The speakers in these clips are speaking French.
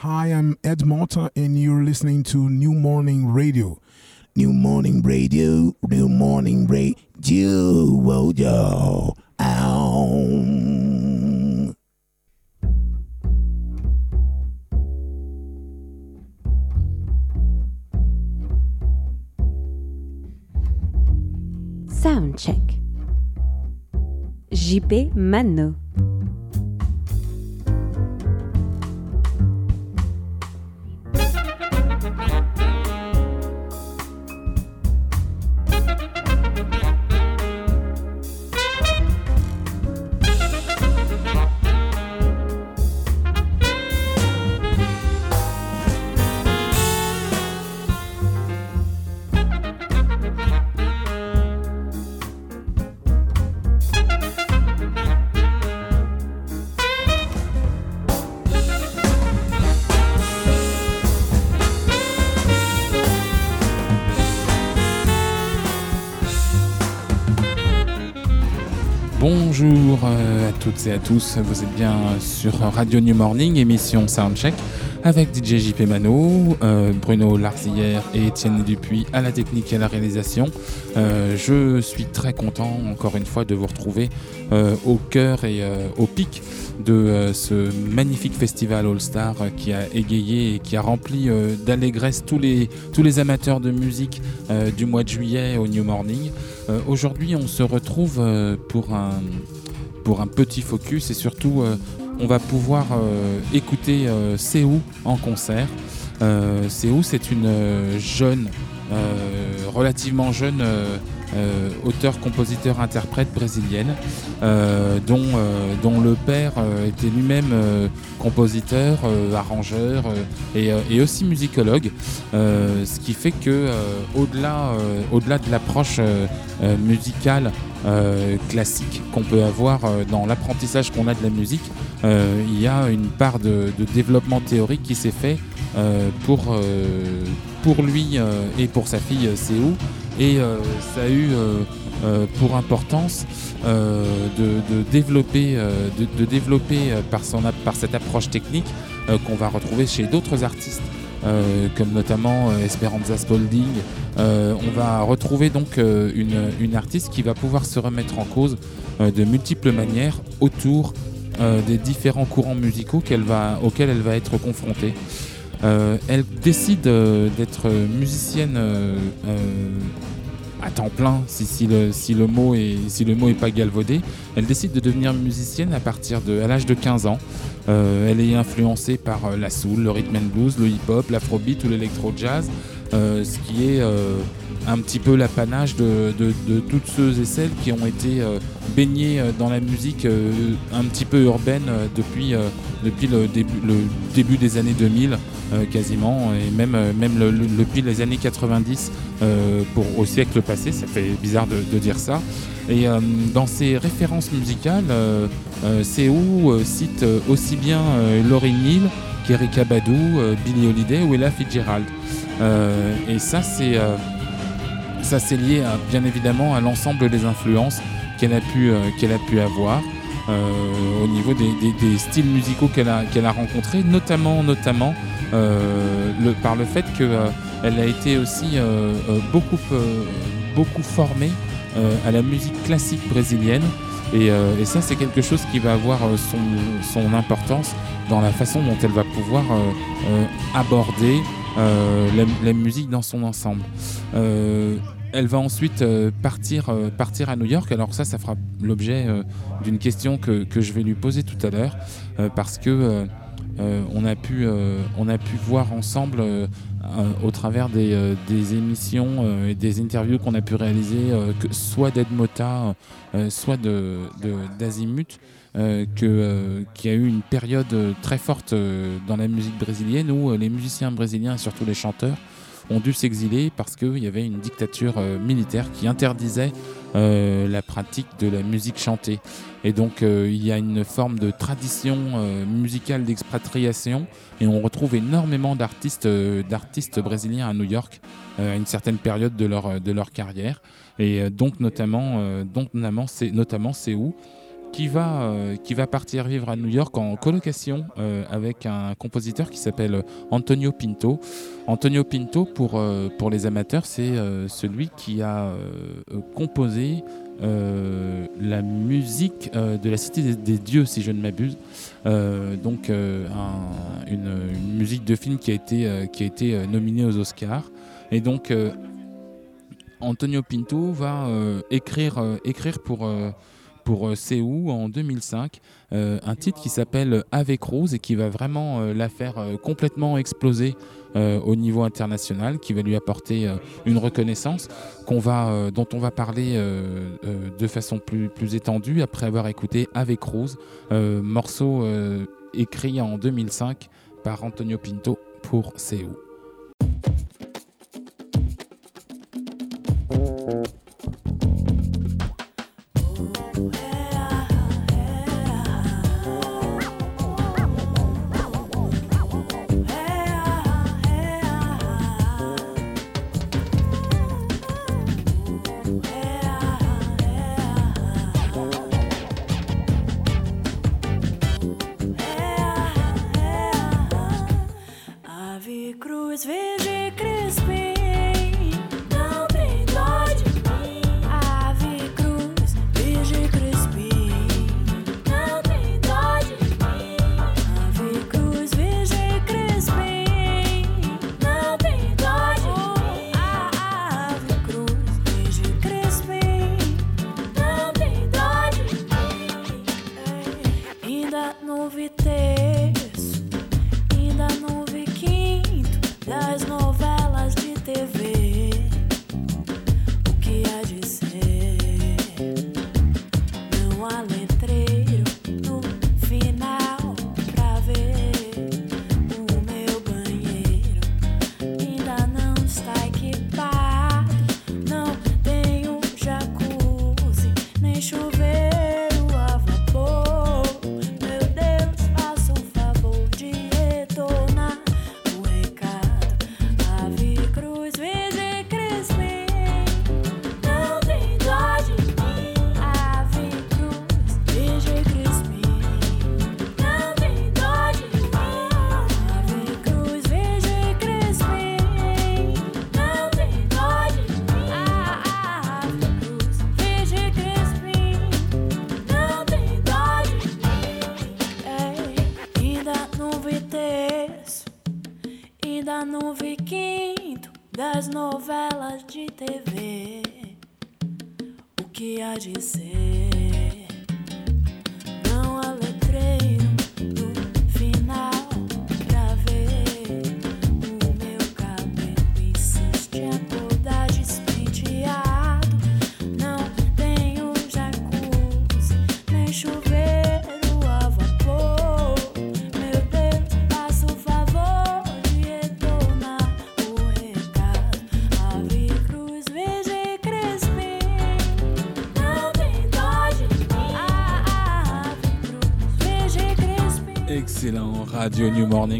Hi, I'm Ed Malta, and you're listening to New Morning Radio. New Morning Radio, New Morning Radio, yo, ow. Soundcheck. JP Mano. Tous, vous êtes bien sur Radio New Morning, émission Soundcheck, avec DJ JP Mano, euh, Bruno Larzillière et Étienne Dupuis à la technique et à la réalisation. Euh, je suis très content, encore une fois, de vous retrouver au cœur et au pic de ce magnifique festival All Star qui a égayé et qui a rempli d'allégresse tous les, tous les amateurs de musique du mois de juillet au New Morning. Aujourd'hui, on se retrouve pour un, pour un petit focus et surtout, on va pouvoir écouter Séou en concert. Séou, c'est une jeune, relativement jeune euh, auteur, compositeur, interprète brésilienne, euh, dont, euh, dont le père était lui-même compositeur, arrangeur et, et, aussi musicologue, ce qui fait que au-delà au-delà de l'approche musicale classique qu'on peut avoir dans l'apprentissage qu'on a de la musique, il y a une part de, développement théorique qui s'est fait pour, lui et pour sa fille Séou et euh, ça a eu euh, euh, pour importance de, développer, par cette approche technique qu'on va retrouver chez d'autres artistes. Comme notamment Esperanza Spalding. on va retrouver donc une, artiste qui va pouvoir se remettre en cause de multiples manières autour des différents courants musicaux auxquels elle va être confrontée. elle décide d'être musicienne à temps plein, si, le, mot est, pas galvaudé. Elle décide de devenir musicienne à partir de l'âge de 15 ans. Euh, elle est influencée par euh, la soul, le rhythm and blues, le hip-hop, l'afrobeat ou l'électro-jazz, euh, ce qui est un petit peu l'apanage de, toutes ceux et celles qui ont été baignés euh, dans la musique un petit peu urbaine depuis le, début, des années 2000 quasiment et même, depuis les années 90 pour, au siècle passé, ça fait bizarre de, dire ça. Et dans ses références musicales, où cite aussi bien Laurie Neal qu'Erika Badou, Billy Holiday ou Ella Fitzgerald. et ça c'est lié bien évidemment à l'ensemble des influences euh, qu'elle a pu avoir. Euh, au niveau des, styles musicaux qu'elle a, qu'elle a rencontrés, notamment, notamment euh, le, par le fait qu'elle a été aussi beaucoup, beaucoup formée à la musique classique brésilienne. Et, ça, c'est quelque chose qui va avoir son, son, importance dans la façon dont elle va pouvoir aborder la, la, musique dans son ensemble. Elle va ensuite euh, partir, euh, partir à New York. Alors ça, ça fera l'objet euh, d'une question que, je vais lui poser tout à l'heure, parce que on, a pu, voir ensemble, au travers des, des émissions et des interviews qu'on a pu réaliser, que, soit d'Ed Mota, soit d'Azimut, de, qu'il y a eu une période très forte dans la musique brésilienne où les musiciens brésiliens et surtout les chanteurs ont dû s'exiler parce qu'il y avait une dictature euh, militaire qui interdisait euh, la pratique de la musique chantée. Et donc euh, il y a une forme de tradition musicale d'expatriation et on retrouve énormément d'artistes d'artistes brésiliens à New York à une certaine période de leur, de leur carrière. Et donc notamment, donc notamment, c'est où qui va, qui va partir vivre à New York en colocation avec un compositeur qui s'appelle Antonio Pinto. Antonio Pinto, pour, pour les amateurs, c'est celui qui a composé euh, la musique euh, de la Cité des, Dieux, si je ne m'abuse. Euh, donc une, musique de film qui a été, qui a été nominée aux Oscars. Et donc Antonio Pinto va écrire, écrire pour pour CEU en 2005, un titre qui s'appelle Avec Rose et qui va vraiment la faire complètement exploser euh, au niveau international, qui va lui apporter euh, une reconnaissance euh, dont on va parler de façon plus, plus étendue après avoir écouté Avec Rose, morceau écrit en 2005 par Antonio Pinto pour CEU.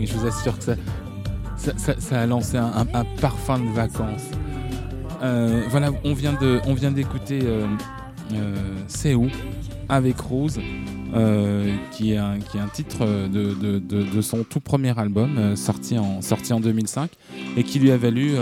Je vous assure que ça, a lancé un, parfum de vacances. Euh, voilà, on vient d'écouter euh, euh avec Rose, euh, qui, est un, titre de, de, son tout premier album sorti, en, sorti en 2005 et qui lui a valu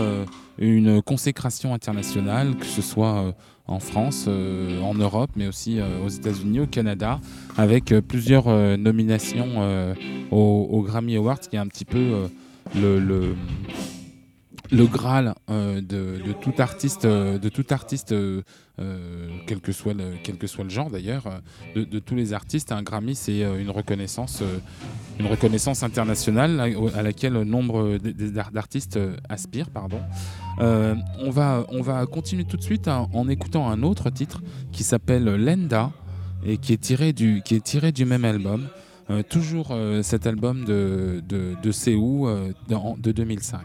une consécration internationale, que ce soit en France, en Europe, mais aussi aux États-Unis, au Canada, avec plusieurs nominations au, Grammy Awards, qui est un petit peu euh, le, le Graal euh, de, tout artiste, euh, de tout artiste quel, que soit le, quel que soit le genre d'ailleurs, de, tous les artistes. Un Grammy, c'est une reconnaissance, une reconnaissance internationale à, laquelle nombre d'artistes aspirent. Pardon. on, va, on va continuer tout de suite en, en écoutant un autre titre qui s'appelle Lenda et qui est tiré du, qui est tiré du même album. Euh, toujours euh, cet album de, de, de euh, de, de 2005.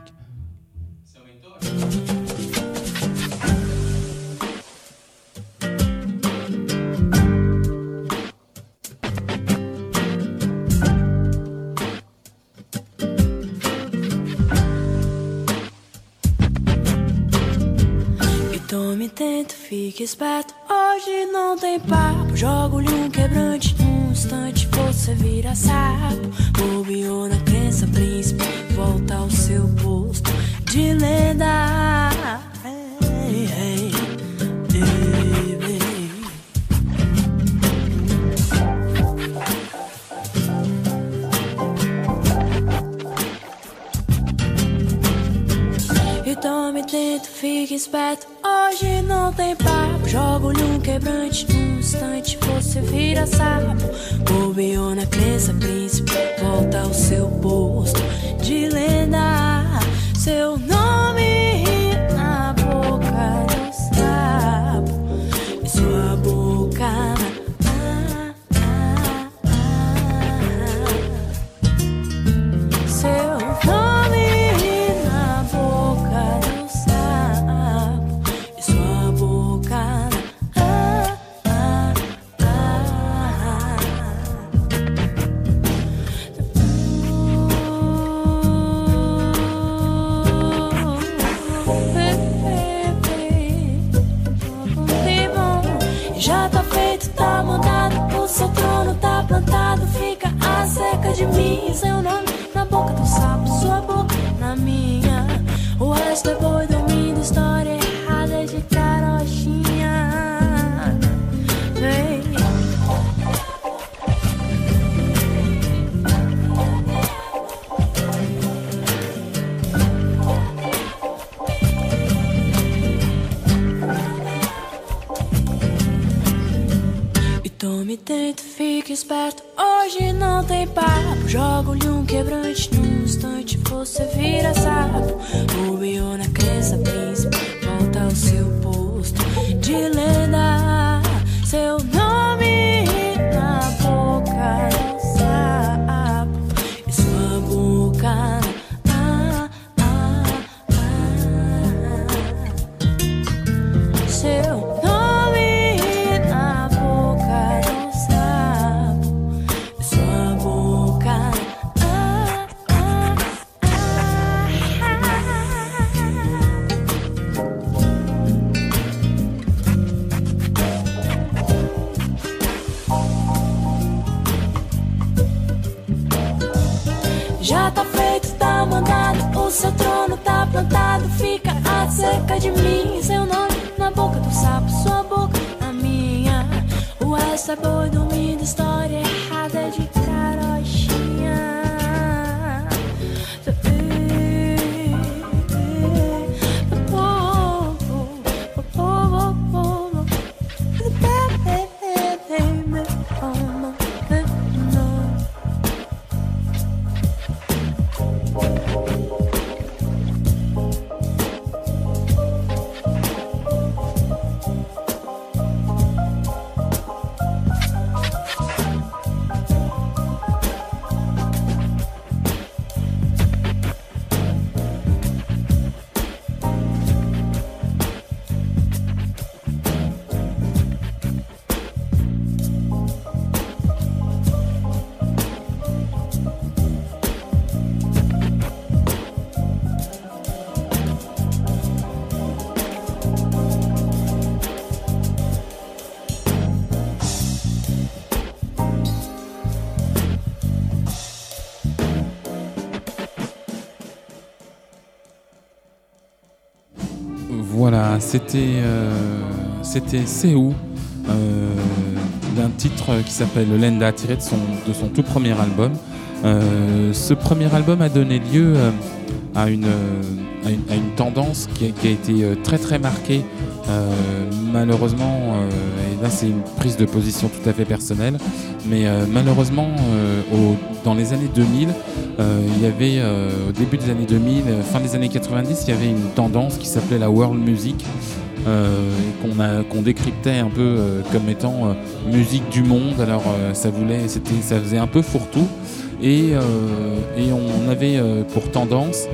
Me tanto, fica esperto. Hoje não tem papo, jogo-lhe um quebrante. Num instante você vira sapo. Bobeou na crença, príncipe, volta ao seu posto de lenda. Ei, ei, ei, ei. E tome tento, fique esperto. Hoje não tem papo. Jogo-lhe um quebrante. Num instante você vira sapo. Bobeou crença, príncipe. Volta ao seu posto de lenda. Euh, c'était Seou, euh, d'un titre qui s'appelle Lenda, tiré de son, de son tout premier album. Euh, ce premier album a donné lieu à, une, à, une, à une tendance qui a, qui a été très très marquée. Malheureusement, là c'est une prise de position tout à fait personnelle, mais euh, malheureusement, euh, dans les années 2000, euh, il y avait au début des années 2000, euh, fin des années 90, il y avait une tendance qui s'appelait la world music. qu'on décryptait un peu comme étant musique du monde alors ça voulait ça faisait un peu fourre-tout et, on avait pour tendance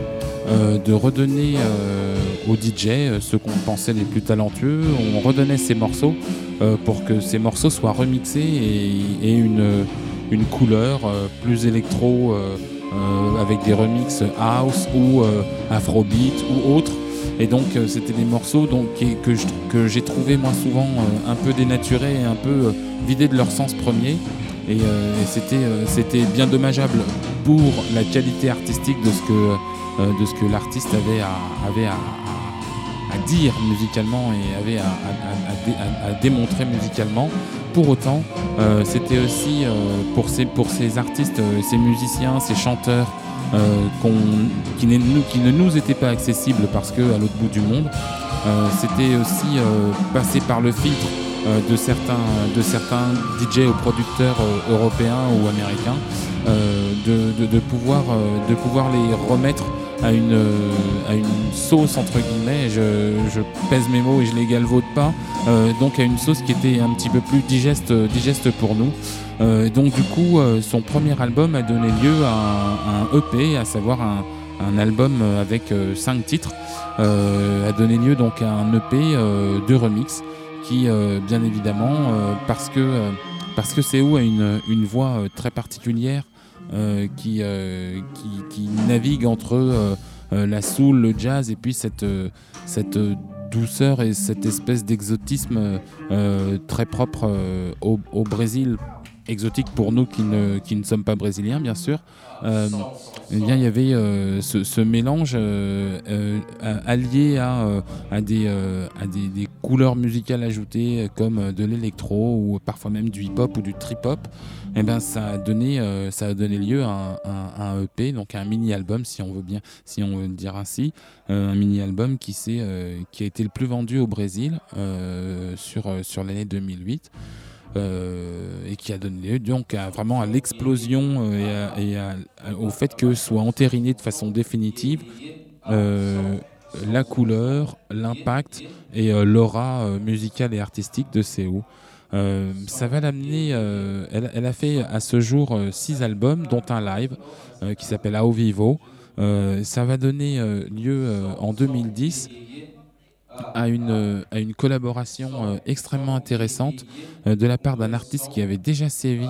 euh, de redonner euh, aux DJ, euh, ceux qu'on pensait les plus talentueux, on redonnait ces morceaux pour que ces morceaux soient remixés et, une, couleur plus électro avec des remixes house ou afrobeat ou autre. Et donc c'était des morceaux que j'ai trouvé moi souvent un peu dénaturés et un peu vidés de leur sens premier. Et, c'était, c'était bien dommageable pour la qualité artistique de ce que, de ce que l'artiste avait à, dire musicalement et avait à, démontrer musicalement. Pour autant, euh, c'était aussi euh, pour, ces, pour ces artistes, euh, ces musiciens, ces chanteurs qui, qui, ne nous étaient pas accessibles parce que à l'autre bout du monde, c'était aussi passer par le filtre de, certains, de DJ ou producteurs européens ou américains, de, de, pouvoir, les remettre à une, euh, sauce entre guillemets, je, pèse mes mots et je les galvaude pas, euh, donc à une sauce qui était un petit peu plus digeste, digeste pour nous. Euh, donc du coup, son premier album a donné lieu à un, EP, à savoir un, un album avec cinq titres, a donné lieu donc à un EP de remix qui, bien évidemment, parce que parce que a une, voix très particulière euh, qui, euh, navigue entre euh, la soul, le jazz et puis cette, douceur et cette espèce d'exotisme très propre au, Brésil, exotique pour nous qui ne, qui ne sommes pas brésiliens bien sûr. Eh bien, il y avait ce, ce, mélange allié à, à, des, à des, des, couleurs musicales ajoutées comme de l'électro ou parfois même du hip-hop ou du trip-hop eh ben, ça, a donné, euh, ça a donné lieu à un, EP, donc un mini-album, si on veut bien, si on veut dire ainsi, euh, un mini-album qui, euh, qui a été le plus vendu au Brésil sur, sur l'année 2008. Et qui a donné lieu donc à, vraiment à l'explosion et, au fait que soit entériné de façon définitive la couleur, l'impact et l'aura musicale et artistique de. Euh, ça va l'amener. Euh, elle, a fait à ce jour euh, six albums, dont un live qui s'appelle Ao Vivo. ça va donner lieu en 2010 à une, à une collaboration extrêmement intéressante de la part d'un artiste qui avait déjà sévi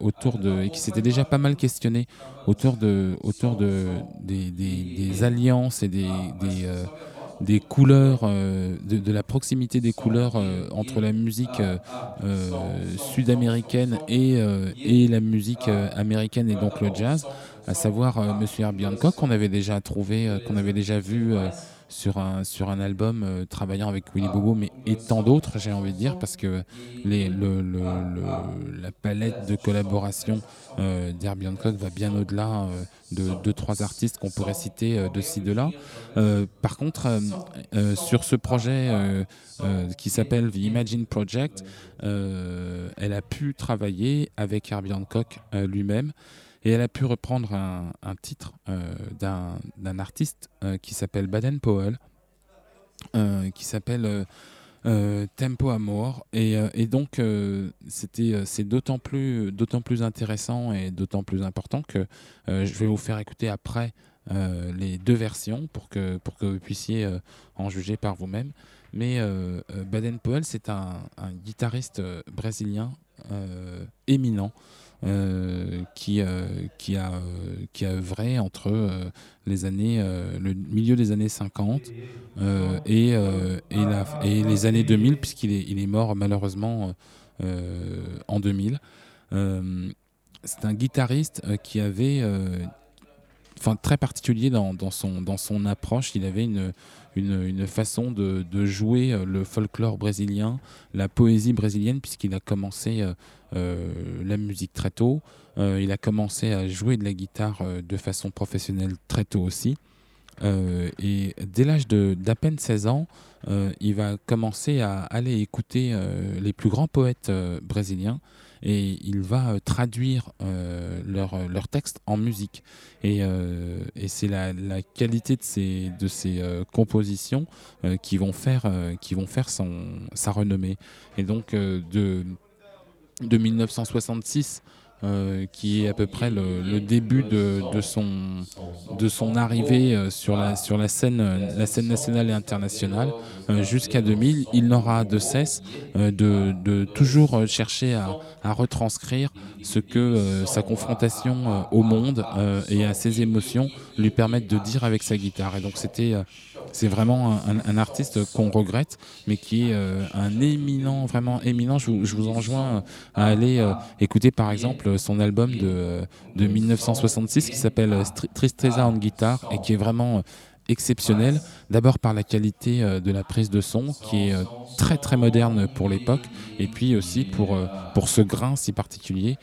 autour de et qui s'était déjà pas mal questionné autour de autour de des, alliances et des, des couleurs, euh, de, la proximité des couleurs euh, entre la musique euh, sud-américaine et, et, la musique américaine et donc le jazz, à savoir Monsieur Herbie Hancock qu'on avait déjà trouvé, qu'on avait déjà vu sur un, sur un album euh, travaillant avec Willy Bobo, mais et tant d'autres, j'ai envie de dire, parce que les, le, le, la palette de collaboration euh, d'Herbie Hancock va bien au-delà euh, de deux, trois artistes qu'on pourrait citer euh, de ci, de là. par contre, sur ce projet qui s'appelle The Imagine Project, elle a pu travailler avec Herbie Hancock lui-même. Et elle a pu reprendre un, titre euh, d'un artiste euh, qui s'appelle Baden Powell, euh, qui s'appelle Tempo Amor. Et, donc, c'est d'autant plus, plus intéressant et d'autant plus important que je vais vous faire écouter après les deux versions pour que, pour que vous puissiez en juger par vous-même. Mais Baden Powell, c'est un, guitariste brésilien éminent. Euh, qui, euh, qui, a, qui a œuvré entre les années, le milieu des années 50 et, et, les années 2000, puisqu'il est, il est mort malheureusement en 2000. c'est un guitariste qui avait très particulier dans, son, approche. Il avait une, façon de, jouer le folklore brésilien, la poésie brésilienne, puisqu'il a commencé euh, la musique très tôt. Euh, il a commencé à jouer de la guitare euh, de façon professionnelle très tôt aussi. et dès l'âge d'à peine 16 ans, il va commencer à aller écouter les plus grands poètes brésiliens et il va traduire leurs leur textes en musique. Et, c'est la, la, qualité de ces, de ces compositions qui vont faire, qui vont faire son, sa renommée. Et donc de de 1966, euh, qui est à peu près le, début de, son, de son arrivée euh, sur, la, sur la, scène, la scène nationale et internationale euh, jusqu'à 2000. Il n'aura de cesse de, toujours chercher à, à, retranscrire ce que sa confrontation au monde et à ses émotions lui permettent de dire avec sa guitare. Et donc c'était c'est vraiment un, un- artiste qu'on regrette, mais qui est euh, un éminent, vraiment éminent. Je vous, je vous enjoins à aller euh, écouter par exemple son album de, de 1966 qui s'appelle euh, Tristeza en guitare et qui est vraiment euh, exceptionnel. D'abord par la qualité euh, de la prise de son qui est euh, très très moderne pour l'époque et puis aussi pour, euh, pour ce grain si particulier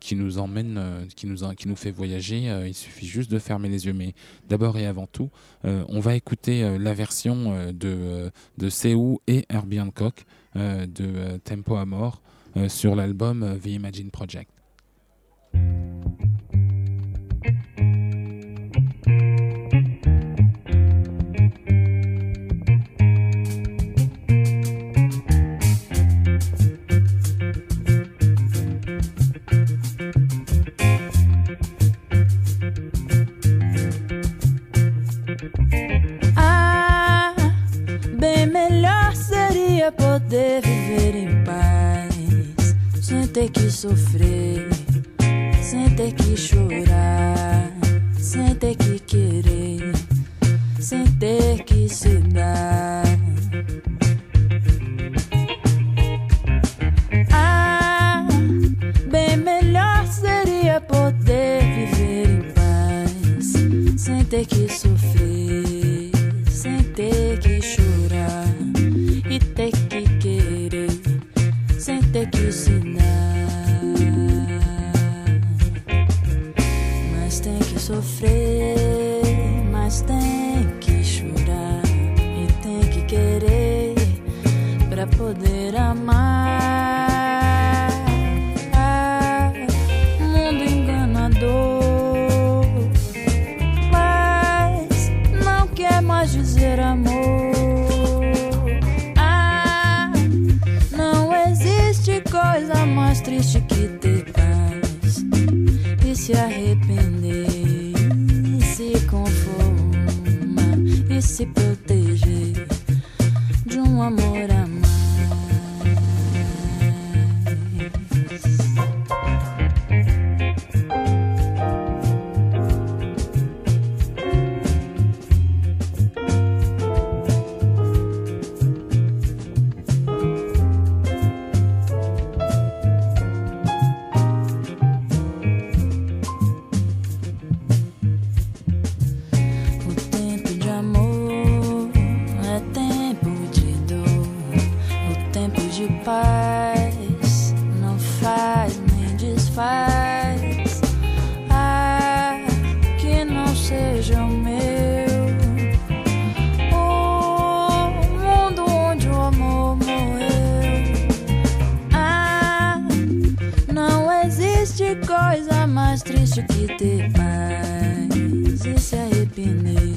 qui nous emmène, qui, nous, qui nous fait voyager. Il suffit juste de fermer les yeux. Mais d'abord et avant tout, on va écouter la version de, de Seou et Herbie Hancock de Tempo Amor euh, sur l'album The Imagine Project. Ah, bem melhor seria poder viver em paz, sem ter que sofrer, sem ter que chorar, paz não faz nem desfaz. Ah, que não seja o meu. O mundo onde o amor morreu. Ah, não existe coisa mais triste que ter paz e se arrepender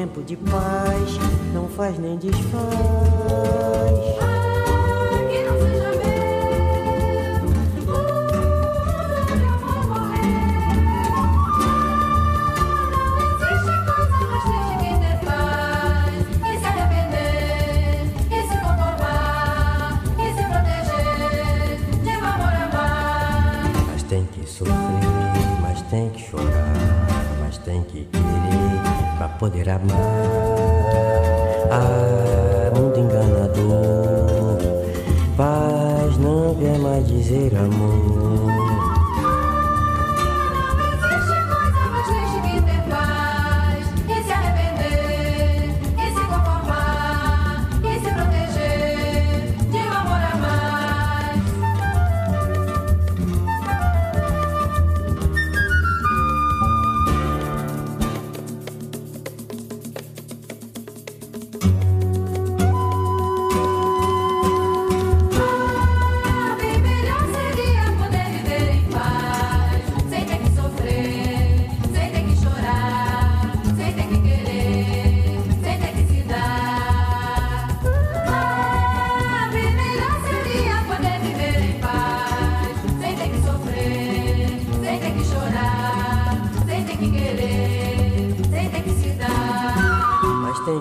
tempo de paz não faz nem desfaz. Poder amar. Ah, mundo enganador, paz não quer mais dizer amor.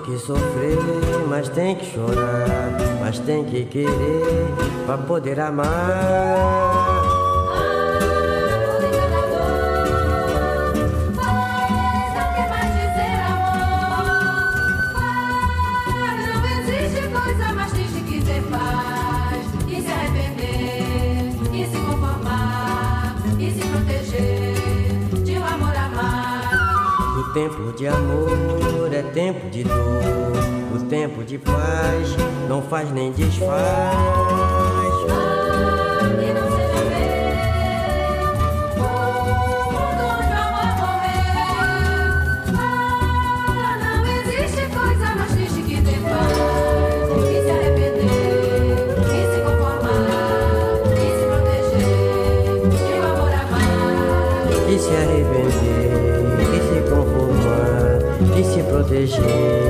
Que sofrer, mas tem que chorar, mas tem que querer pra poder amar. O tempo de amor é tempo de dor. O tempo de paz não faz nem desfaz. Se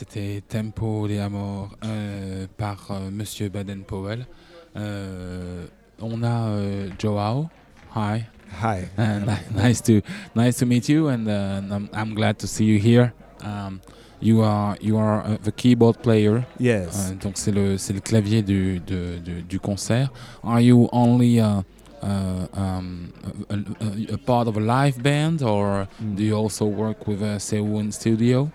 c'était Tempo de Amor euh, par euh, Monsieur Baden-Powell. Euh, on a Joao. Hi. Hi. Ni- nice to nice to meet you, and uh, I'm, I'm glad to see you here. Um, you are you are uh, the keyboard player. Yes. Donc c'est le c'est le clavier du, de- du concert. Are you only uh, uh, um, a, a- a part of a live band, or Mm. do you also work with a Sewon studio?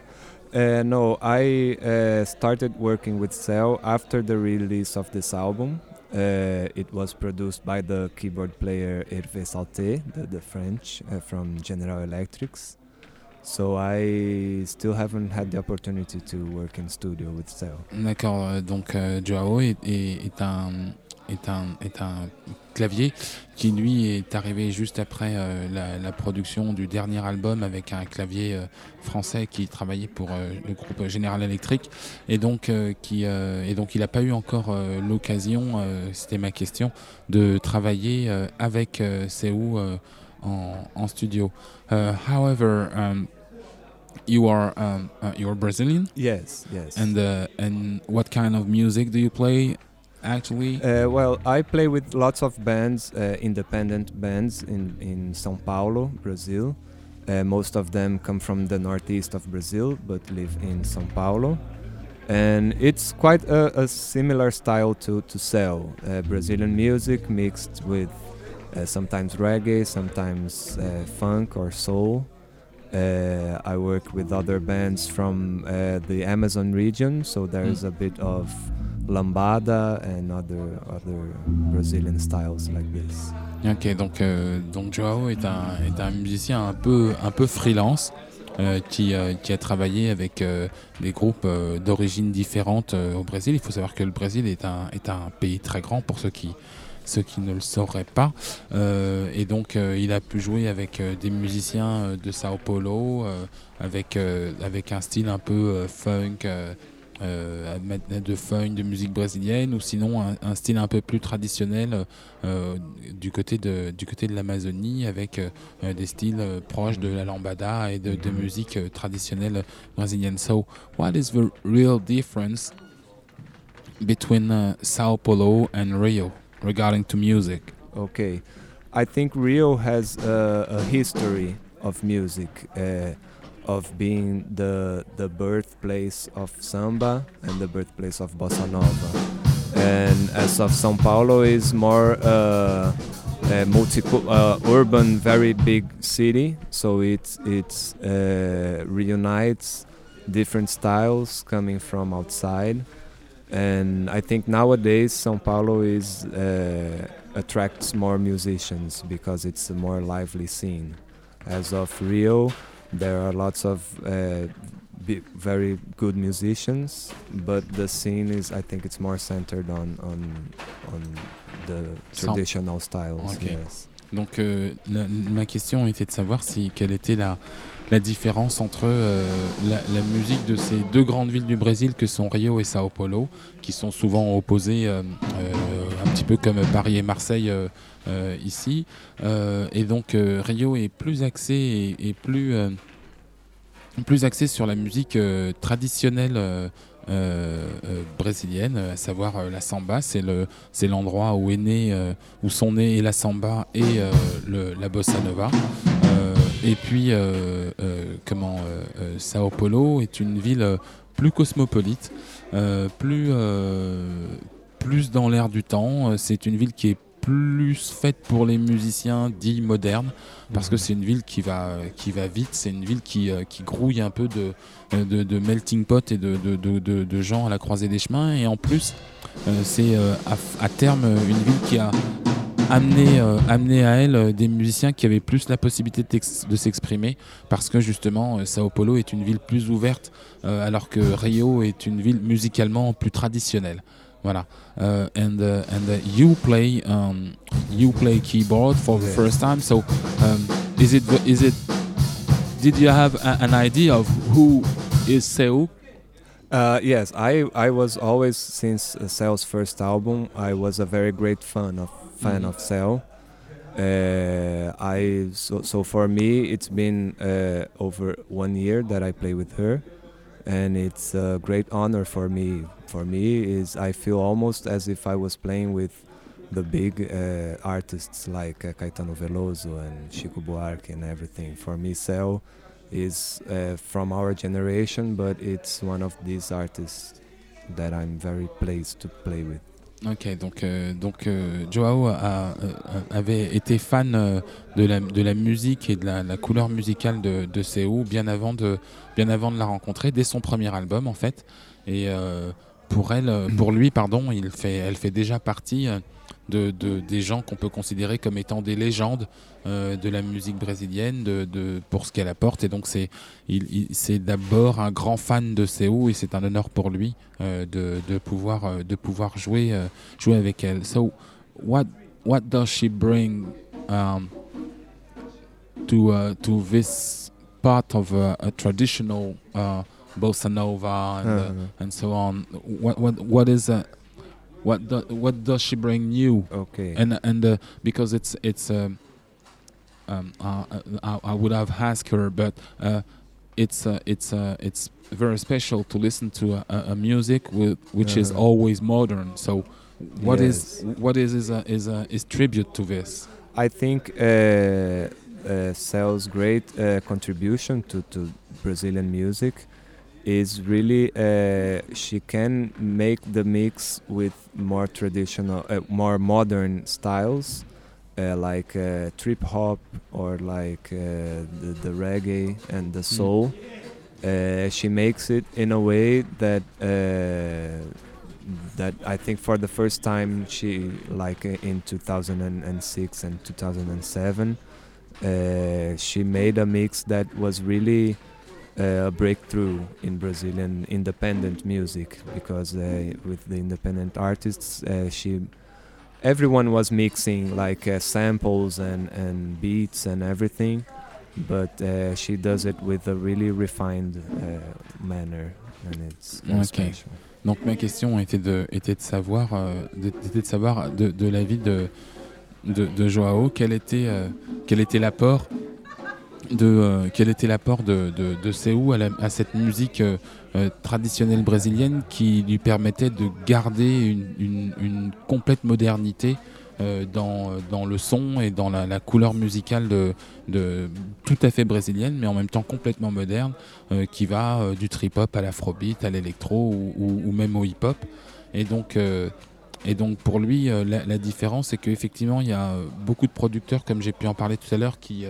Uh, no, I uh, started working with Cell after the release of this album. Uh, it was produced by the keyboard player Hervé Salté, the, the French uh, from General Electrics. So I still haven't had the opportunity to work in studio with Cell. D'accord. euh, Donc euh, Joao est, est- est un est un, est un clavier qui lui est arrivé juste après euh, la, la production du dernier album avec un clavier euh, français qui travaillait pour euh, le groupe General Electric et donc qui et donc il n'a pas eu encore l'occasion, c'était ma question, de travailler avec euh, en, en studio. Uh, however, um, you are um, uh, you're Brazilian, Yes, yes. and uh, and what kind of music do you play? Actually, Uh, well, I play with lots of bands, uh, independent bands in, in São Paulo, Brazil. Uh, most of them come from the northeast of Brazil but live in São Paulo. And it's quite a, a similar style to, to Cell. Uh, Brazilian music mixed with uh, sometimes reggae, sometimes uh, funk or soul. Uh, I work with other bands from uh, the Amazon region, so there's a bit of lambada and other other Brazilian styles like this. Ok, donc, euh, donc Joao est un, est un musicien un peu, un peu freelance euh, qui, euh, qui a travaillé avec des groupes d'origines différentes au Brésil. Il faut savoir que le Brésil est un, est un pays très grand pour ceux qui, ceux qui ne le sauraient pas. Et donc il a pu jouer avec des musiciens de Sao Paulo, avec, avec un style un peu funk. Euh, de funk, de musique brésilienne, ou sinon un, un style un peu plus traditionnel euh, du côté de du côté de l'Amazonie avec euh, des styles proches de la lambada et de, de musique traditionnelle brésilienne. So, what is the real difference between uh, Sao Paulo and Rio regarding to music? Okay, I think Rio has a, a history of music, uh, of being the the birthplace of samba and the birthplace of bossa nova, and as of São Paulo is more uh, a multi uh, urban, very big city, so it it uh, reunites different styles coming from outside. And I think nowadays São Paulo is uh, attracts more musicians because it's a more lively scene. As of Rio, there are lots of uh, very good musicians, but the scene is I think it's more centered on on on the traditional styles. Okay. Yes. Donc euh, la- ma question était de savoir si quelle était la, la différence entre euh, la, la musique de ces deux grandes villes du Brésil que sont Rio et Sao Paulo, qui sont souvent opposées euh, euh, un petit peu comme Paris et Marseille euh, euh, ici. Euh, et donc Rio est plus axé et, plus plus axé sur la musique traditionnelle. brésilienne, à savoir la samba, c'est le l'endroit où est né, où sont nés et la samba et le, la bossa nova. Et puis comment Sao Paulo est une ville plus cosmopolite, plus plus dans l'air du temps. Euh, C'est une ville qui est plus faite pour les musiciens dits modernes parce que c'est une ville qui va qui va vite c'est une ville qui, euh, qui grouille un peu de, de, de melting pot et de, gens à la croisée des chemins et en plus euh, c'est euh, à, à terme euh, une ville qui a amené, euh, amené à elle euh, des musiciens qui avaient plus la possibilité de, s'exprimer parce que justement euh, Sao Paulo est une ville plus ouverte euh, alors que Rio est une ville musicalement plus traditionnelle. Voilà. Uh, and uh, and uh, you play um, you play keyboard for the Yeah. first time. So um, is it is it did you have a, an idea of who is Seu? Uh, yes, I I was always since uh, Cell's first album. I was a very great fan of fan Mhm. of Cell. Uh, I so so for me it's been uh, over one year that I play with her, and it's a great honor for me. For me is I feel almost as if I was playing with the big uh, artists like uh, Caetano Veloso and Chico Buarque and everything. For me, Cell is uh, from our generation, but it's one of these artists that I'm very pleased to play with. Ok, donc, euh, euh, Joao avait été fan euh, de, la, musique et de la, couleur musicale de, de bien avant de, la rencontrer, dès son premier album en fait. Euh, pour elle, euh, pour lui, pardon, elle fait déjà partie euh, de, de- des gens qu'on peut considérer comme étant des légendes euh, de la musique brésilienne de, pour ce qu'elle apporte. Et donc c'est c'est d'abord un grand fan de Seu et c'est un honneur pour lui de, pouvoir de pouvoir jouer jouer avec elle. So what what does she bring um, to uh, to this part of a, a traditional uh, bossa nova and, uh, and so on? What what what is uh, what do, what does she bring new? okay. And and uh, because it's it's um, um, uh, I, I would have asked her, but uh, it's uh, it's uh, it's very special to listen to a, a, a music with which is Uh-huh. always modern. So, what is Yes. what is is a, is a, is tribute to this? I think uh, uh, Cell's great uh, contribution to, to Brazilian music is really uh, she can make the mix with more traditional, uh, more modern styles. Uh, like uh, trip hop or like uh, the, the reggae and the soul, uh, she makes it in a way that uh, that I think for the first time she like in 2006 and 2007 uh, she made a mix that was really a breakthrough in Brazilian independent music because uh, with the independent artists uh, she everyone was mixing like uh, samples and, and beats and everything but uh, she does it with a really refined uh, manner and it's Okay. special. Donc ma question était de était de savoir euh, de, était de savoir de, de la vie de de, de Joao quel était euh, quel était l'apport de euh, quel était l'apport de, de, de à, cette musique euh, euh, traditionnelle brésilienne qui lui permettait de garder une, une- complète modernité dans, dans le son et dans la, couleur musicale de, de tout à fait brésilienne mais en même temps complètement moderne qui va du trip-hop à l'afrobeat, à l'électro ou, même au hip-hop. Et donc, et donc pour lui, la, différence, c'est qu'effectivement, il y a beaucoup de producteurs, comme j'ai pu en parler tout à l'heure, qui,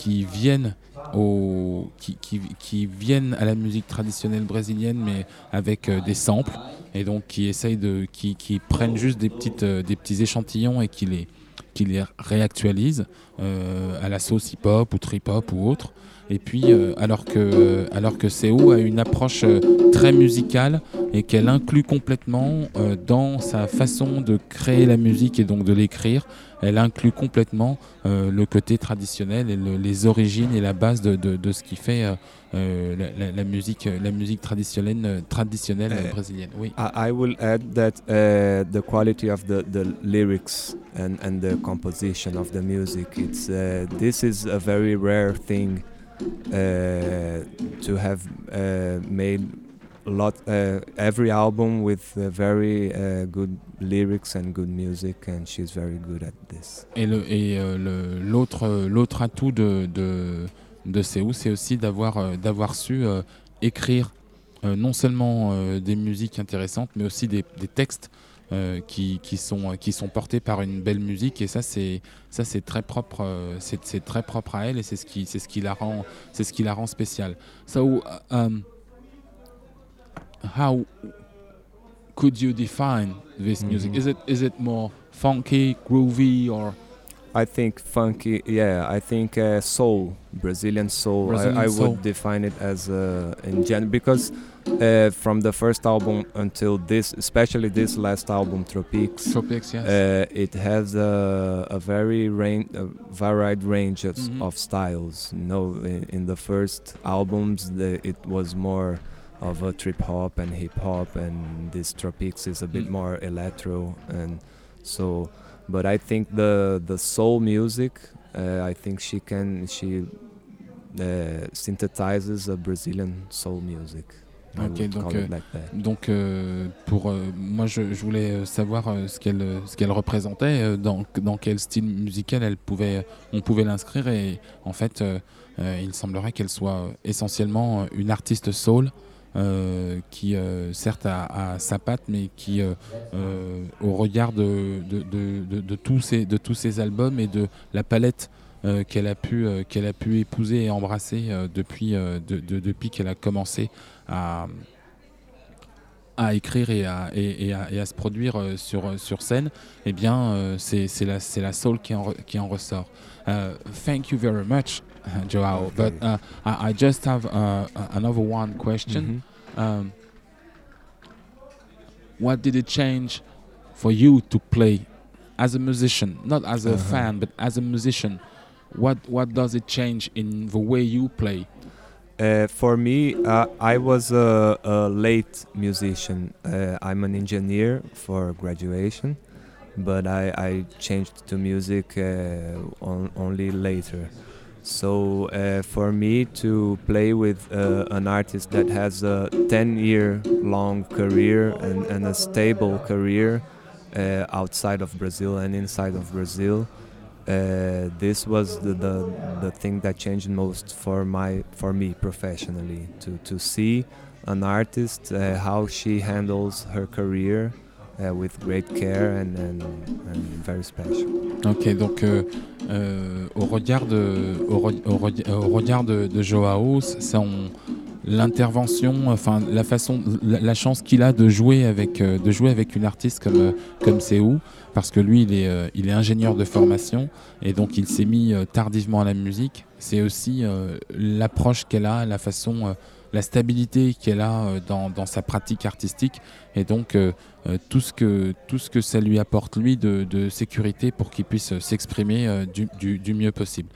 qui, viennent au, qui, qui- qui viennent à la musique traditionnelle brésilienne, mais avec euh, des samples, et donc qui essayent de, qui, qui prennent juste des, petites, euh, des petits échantillons et qui les, qui les réactualisent euh, à la sauce hip-hop ou trip-hop ou autre. Et puis, euh, alors que, alors que Seu a une approche euh, très musicale et qu'elle inclut complètement euh, dans sa façon de créer la musique et donc de l'écrire, elle inclut complètement euh, le côté traditionnel et le- les origines et la base de, de- de ce qui fait euh, euh, la, la- la musique, la musique traditionnelle, euh, traditionnelle Euh, brésilienne. Oui. I, will add that uh, the quality of the, the lyrics and, and the composition of the music it's uh, this is a very rare thing to have uh, made lot uh, every album with uh, very uh, good lyrics and good music and she's very good at this. Et le- et, euh, l'autre euh, l'autre atout de, de, de Seu, c'est aussi d'avoir euh, d'avoir su écrire non seulement des musiques intéressantes, mais aussi des, des textes euh, qui, qui, sont, qui sont portés par une belle musique. Et ça, c'est ça c'est très propre, euh, c'est très propre à elle et c'est ce qui c'est ce qui la rend c'est ce qui la rend spéciale. So, um, how could you define this music? Mhm. Is it is it more funky, groovy, or? I think funky, yeah. I think uh, soul, Brazilian soul. Brazilian I, I soul. would define it as uh, in gen because uh, from the first album until this, especially this last album, Tropics, tropics? Yes. uh, it has a, a very rain, a varied range of, Mhm. of styles. No, in, in the first albums, the, it was more of a trip hop and hip hop, and this Tropics is a bit Mm. more electro, and so. But I think the the soul music, uh, I think she can she uh, synthesizes a Brazilian soul music. Ok, would donc, euh. Donc euh, pour euh, moi je, je voulais savoir ce qu'elle ce qu'elle représentait dans dans quel style musical elle pouvait on pouvait l'inscrire et en fait il semblerait qu'elle soit essentiellement une artiste soul qui certes a, a sa patte mais qui au regard de de, de, tous ces de tous ces albums et de la palette euh, qu'elle a pu euh, qu'elle a pu épouser et embrasser euh, depuis de- de- depuis qu'elle a commencé à à écrire et à, et, et à, et à se produire euh, sur, euh, sur scène, eh bien, euh, c'est la, la soul qui en, qui en ressort. Uh, thank you very much, uh, Joao. Okay. But uh, I, I just have uh, a- another one question. Mhm. Um, what did it change for you to play as a musician, not as a Uh-huh. fan, but as a musician? What what does it change in the way you play? Uh, for me, uh, I was a, a late musician. Uh, I'm an engineer for graduation, but I, I changed to music uh, on, only later. So uh, for me to play with uh, an artist that has a 10 year long career and, and a stable career outside of Brazil and inside of Brazil, uh, this was the, the the thing that changed most for my for me professionally to to see an artist uh, how she handles her career uh, with great care and, and, and very special. Ok, donc euh, euh, au regard de, au, re- au re- au regard de, de Joao, c'est on- l'intervention, enfin la façon, la, chance qu'il a de jouer avec, euh, de jouer avec une artiste comme euh, comme Seou, parce que lui il est, euh, il est ingénieur de formation et donc il s'est mis tardivement à la musique. C'est aussi l'approche qu'elle a, la façon, la stabilité qu'elle a dans, dans sa pratique artistique et donc tout ce que tout ce que ça lui apporte lui de, de sécurité pour qu'il puisse s'exprimer du, du, du mieux possible.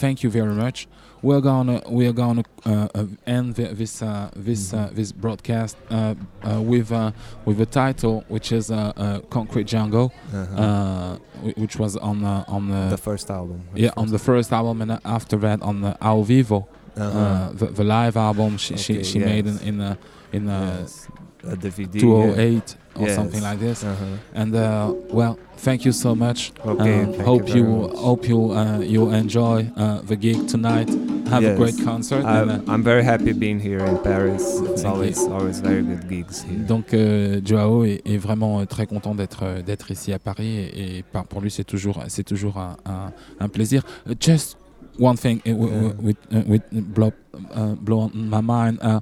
Thank you very much. We're gonna we're gonna uh, uh, end thi- this uh, this uh, this broadcast uh, uh, with uh, with a title which is uh, uh, Concrete Jungle, Uh-huh. uh, which was on uh, on the, the first album. yeah on the first album and after that on the Ao Vivo, Uh-huh. uh, the, the live album she she, Okay, she made in yes. in uh, in uh, Yes. a DVD. 208 or Yes. something like this. Uh-huh. And uh, well, thank you so much. Okay, Um, thank hope you you, very much. hope you uh, you enjoy uh, the gig tonight. Have a great concert. I'm, uh, very happy being here in Paris. It's always always very good gigs here. donc euh, Joao est, est vraiment euh, très content d'être euh, d'être ici à Paris et, pour lui c'est toujours c'est toujours un, un, un plaisir. Uh, just one thing uh, w- Yeah. with uh, with blow uh, blow on my mind. Uh,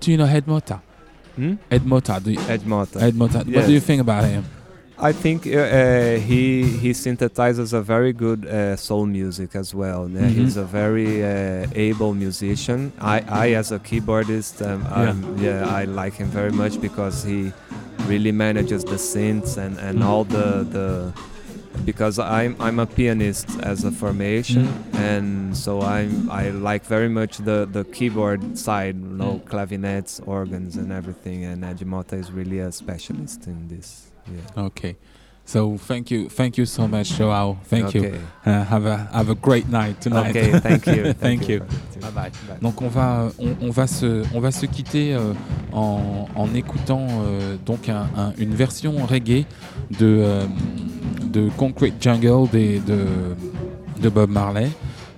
do you know Mota? Hmm? Ed Mota. Do you, Ed Mota. Ed Mota. What do you think about him? I think uh, uh, he he synthesizes a very good uh, soul music as well. Uh, Mhm. He's a very uh, able musician. I, I as a keyboardist, um, Yeah. I'm- yeah, I like him very much because he really manages the synths and, and Mm. all the the because I'm I'm a pianist as a formation Mm. and so I'm I like very much the the keyboard side, you know, Mm. clavinets, organs, and everything. And Ajimota is really a specialist in this. Yeah. Okay. So thank you, thank you so much, Joao. Thank you. Uh, have a have a great night tonight. Okay, thank you. Thank you. Bye bye. Bye. Donc on va on, on va se on va se quitter euh, en, en écoutant euh, donc un- un- une version reggae de euh, de Concrete Jungle de de Bob Marley.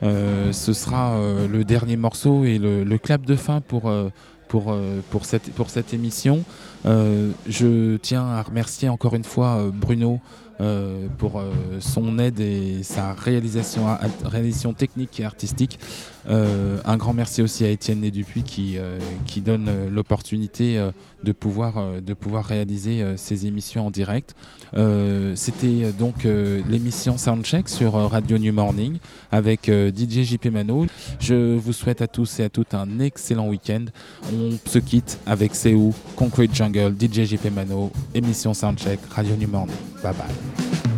Euh, ce sera euh, le dernier morceau et le, clap de fin pour euh, pour pour cette pour cette émission. Je tiens à remercier encore une fois Bruno pour son aide et sa réalisation, réalisation technique et artistique. Euh, un grand merci aussi à Étienne Dupuis qui, euh, qui donne euh, l'opportunité de, pouvoir, de pouvoir réaliser ces émissions en direct. C'était donc l'émission Soundcheck sur Radio New Morning avec DJ JP Mano. Je vous souhaite à tous et à toutes un excellent week-end. On se quitte avec Seou, Concrete Jungle, DJ JP Mano, émission Soundcheck, Radio New Morning. Bye bye.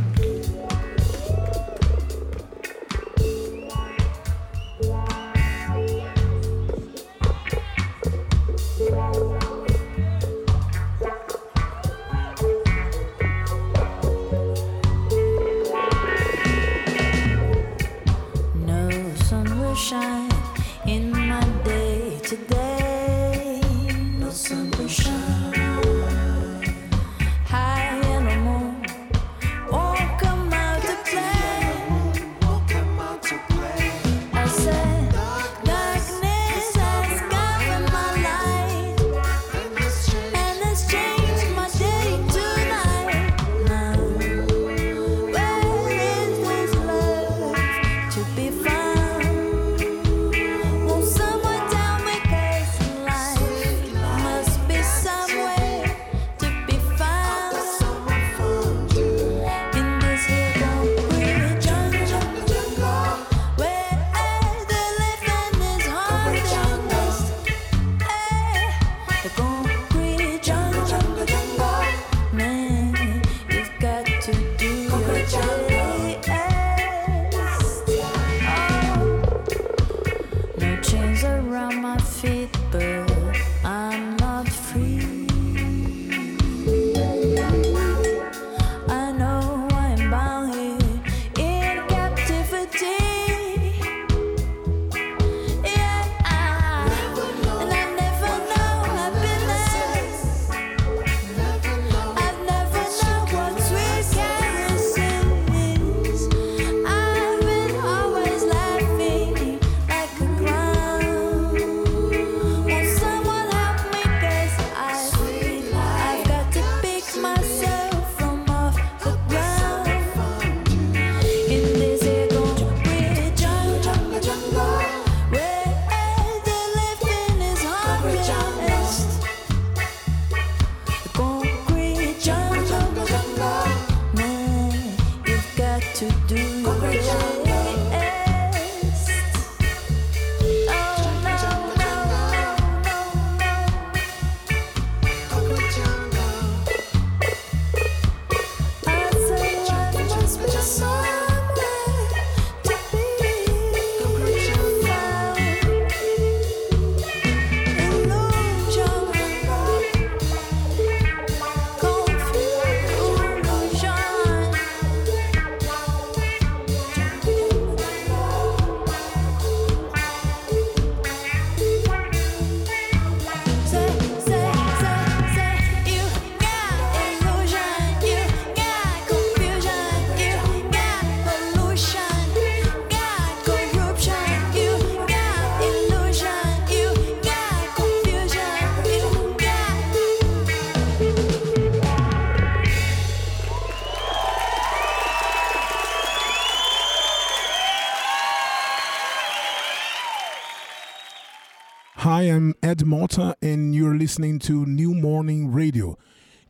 Listening to New Morning Radio.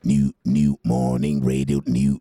New, new morning radio, new,